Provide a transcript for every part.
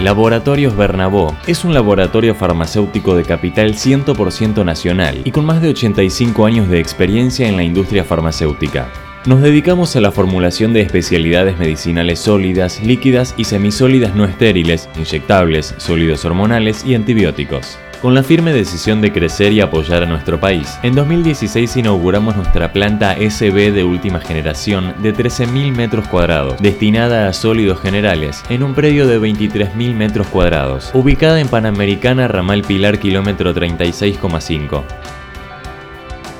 Laboratorios Bernabó es un laboratorio farmacéutico de capital 100% nacional y con más de 85 años de experiencia en la industria farmacéutica. Nos dedicamos a la formulación de especialidades medicinales sólidas, líquidas y semisólidas no estériles, inyectables, sólidos hormonales y antibióticos. Con la firme decisión de crecer y apoyar a nuestro país, en 2016 inauguramos nuestra planta SB de última generación de 13.000 metros cuadrados, destinada a sólidos generales, en un predio de 23.000 metros cuadrados, ubicada en Panamericana Ramal Pilar kilómetro 36,5.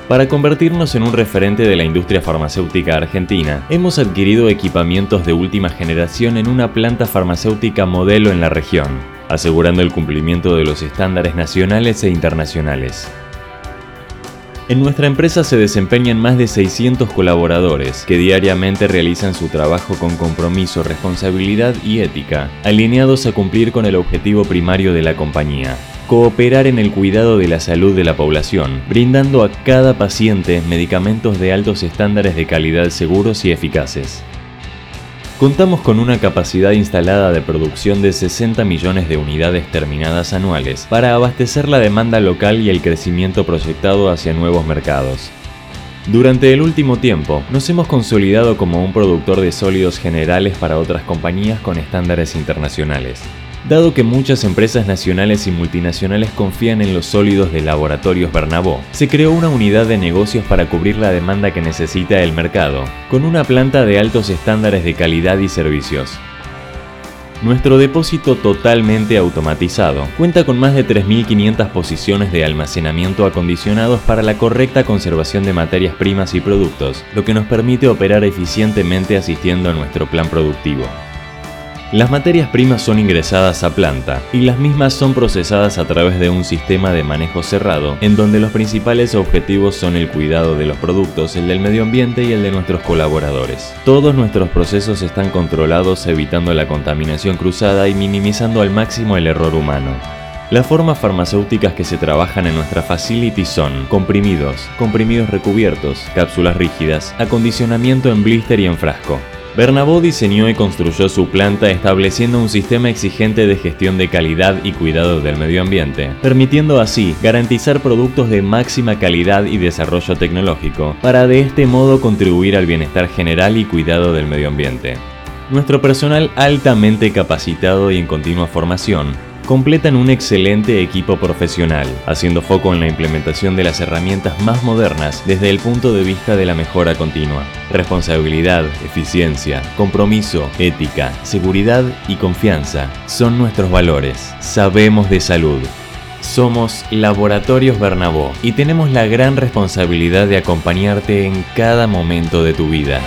Para convertirnos en un referente de la industria farmacéutica argentina, hemos adquirido equipamientos de última generación en una planta farmacéutica modelo en la región, asegurando el cumplimiento de los estándares nacionales e internacionales. En nuestra empresa se desempeñan más de 600 colaboradores que diariamente realizan su trabajo con compromiso, responsabilidad y ética, alineados a cumplir con el objetivo primario de la compañía, cooperar en el cuidado de la salud de la población, brindando a cada paciente medicamentos de altos estándares de calidad seguros y eficaces. Contamos con una capacidad instalada de producción de 60 millones de unidades terminadas anuales para abastecer la demanda local y el crecimiento proyectado hacia nuevos mercados. Durante el último tiempo, nos hemos consolidado como un productor de sólidos generales para otras compañías con estándares internacionales. Dado que muchas empresas nacionales y multinacionales confían en los sólidos de Laboratorios Bernabó, se creó una unidad de negocios para cubrir la demanda que necesita el mercado, con una planta de altos estándares de calidad y servicios. Nuestro depósito totalmente automatizado cuenta con más de 3.500 posiciones de almacenamiento acondicionados para la correcta conservación de materias primas y productos, lo que nos permite operar eficientemente asistiendo a nuestro plan productivo. Las materias primas son ingresadas a planta y las mismas son procesadas a través de un sistema de manejo cerrado, en donde los principales objetivos son el cuidado de los productos, el del medio ambiente y el de nuestros colaboradores. Todos nuestros procesos están controlados evitando la contaminación cruzada y minimizando al máximo el error humano. Las formas farmacéuticas que se trabajan en nuestra facility son comprimidos, comprimidos recubiertos, cápsulas rígidas, acondicionamiento en blister y en frasco. Bernabó diseñó y construyó su planta estableciendo un sistema exigente de gestión de calidad y cuidado del medio ambiente, permitiendo así garantizar productos de máxima calidad y desarrollo tecnológico, para de este modo contribuir al bienestar general y cuidado del medio ambiente. Nuestro personal altamente capacitado y en continua formación completan un excelente equipo profesional, haciendo foco en la implementación de las herramientas más modernas desde el punto de vista de la mejora continua. Responsabilidad, eficiencia, compromiso, ética, seguridad y confianza son nuestros valores. Sabemos de salud. Somos Laboratorios Bernabó y tenemos la gran responsabilidad de acompañarte en cada momento de tu vida.